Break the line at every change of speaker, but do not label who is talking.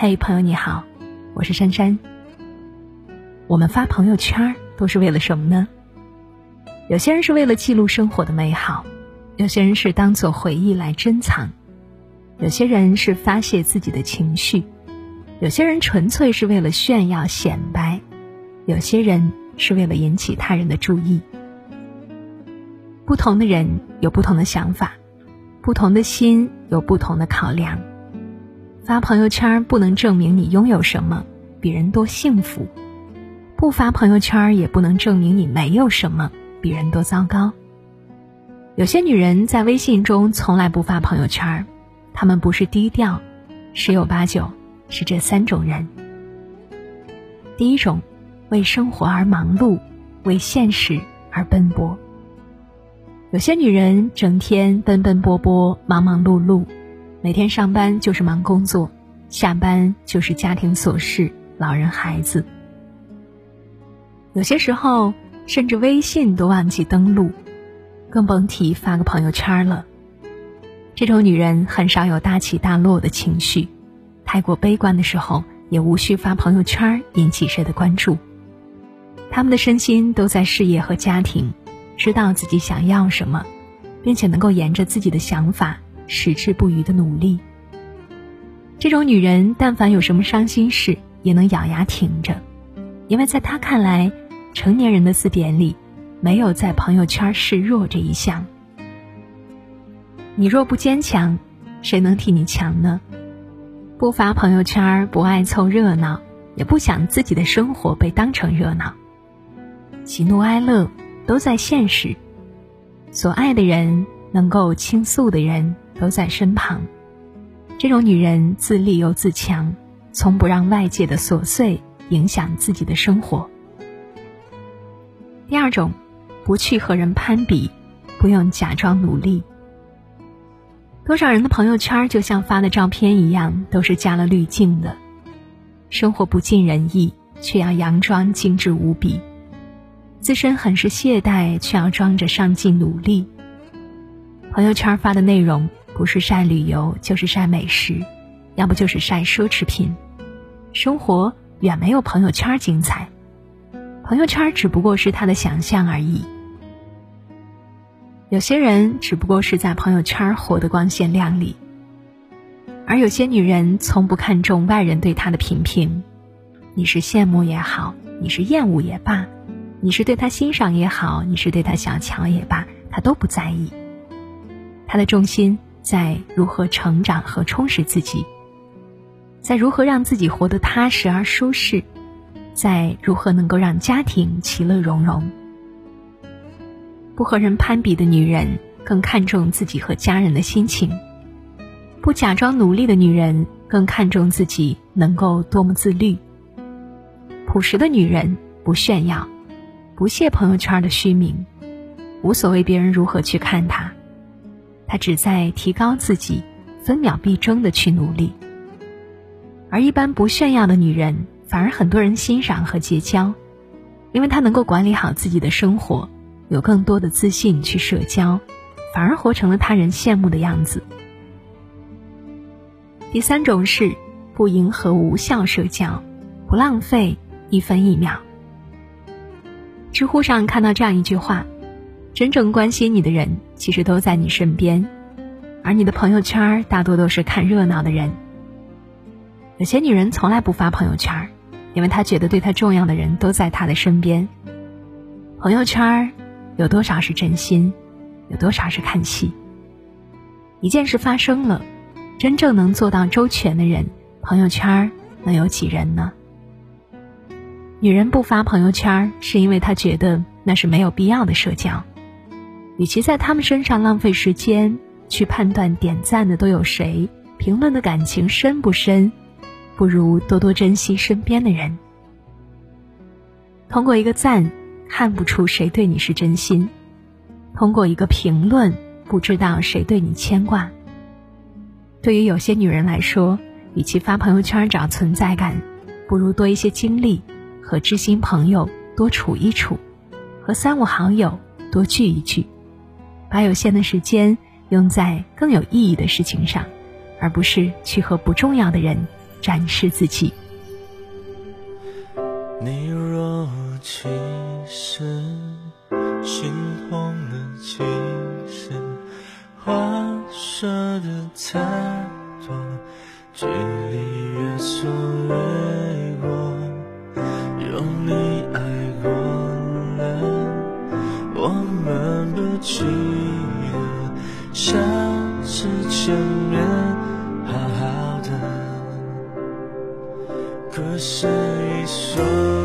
嘿，朋友你好，我是珊珊。我们发朋友圈都是为了什么呢？有些人是为了记录生活的美好，有些人是当做回忆来珍藏，有些人是发泄自己的情绪，有些人纯粹是为了炫耀显摆，有些人是为了引起他人的注意。不同的人有不同的想法，不同的心有不同的考量。发朋友圈不能证明你拥有什么，比人多幸福；不发朋友圈也不能证明你没有什么，比人多糟糕。有些女人在微信中从来不发朋友圈，她们不是低调，十有八九是这三种人。第一种，为生活而忙碌，为现实而奔波。有些女人整天奔奔波波，忙忙碌碌。每天上班就是忙工作，下班就是家庭琐事、老人孩子。有些时候甚至微信都忘记登录，更甭提发个朋友圈了。这种女人很少有大起大落的情绪，太过悲观的时候也无需发朋友圈引起谁的关注。他们的身心都在事业和家庭，知道自己想要什么，并且能够沿着自己的想法。矢志不渝的努力。这种女人，但凡有什么伤心事，也能咬牙挺着，因为在她看来，成年人的字典里，没有在朋友圈示弱这一项。你若不坚强，谁能替你强呢？不发朋友圈，不爱凑热闹，也不想自己的生活被当成热闹。喜怒哀乐都在现实，所爱的人，能够倾诉的人。都在身旁，这种女人自立又自强，从不让外界的琐碎影响自己的生活。第二种，不去和人攀比，不用假装努力。多少人的朋友圈就像发的照片一样，都是加了滤镜的，生活不尽人意，却要佯装精致无比；自身很是懈怠，却要装着上进努力。朋友圈发的内容。不是晒旅游，就是晒美食，要不就是晒奢侈品，生活远没有朋友圈精彩。朋友圈只不过是他的想象而已。有些人只不过是在朋友圈活得光鲜亮丽，而有些女人从不看重外人对她的评评。你是羡慕也好，你是厌恶也罢，你是对她欣赏也好，你是对她小瞧也罢，她都不在意。她的重心。在如何成长和充实自己，在如何让自己活得踏实而舒适，在如何能够让家庭其乐融融。不和人攀比的女人更看重自己和家人的心情，不假装努力的女人更看重自己能够多么自律。朴实的女人不炫耀，不屑朋友圈的虚名，无所谓别人如何去看她。他只在提高自己，分秒必争的去努力。而一般不炫耀的女人，反而很多人欣赏和结交，因为她能够管理好自己的生活，有更多的自信去社交，反而活成了他人羡慕的样子。第三种是不迎合无效社交，不浪费一分一秒。知乎上看到这样一句话。真正关心你的人，其实都在你身边，而你的朋友圈大多都是看热闹的人。有些女人从来不发朋友圈，因为她觉得对她重要的人都在她的身边。朋友圈有多少是真心，有多少是看戏？一件事发生了，真正能做到周全的人，朋友圈能有几人呢？女人不发朋友圈，是因为她觉得那是没有必要的社交。与其在他们身上浪费时间去判断点赞的都有谁，评论的感情深不深，不如多多珍惜身边的人。通过一个赞，看不出谁对你是真心；通过一个评论，不知道谁对你牵挂。对于有些女人来说，与其发朋友圈找存在感，不如多一些精力和知心朋友多处一处，和三五好友多聚一聚。把有限的时间用在更有意义的事情上，而不是去和不重要的人展示自己。
你若其实心红了，其实话说的太多，距离越缩越过，有你爱过了，我们不记见面好好的，可是已说。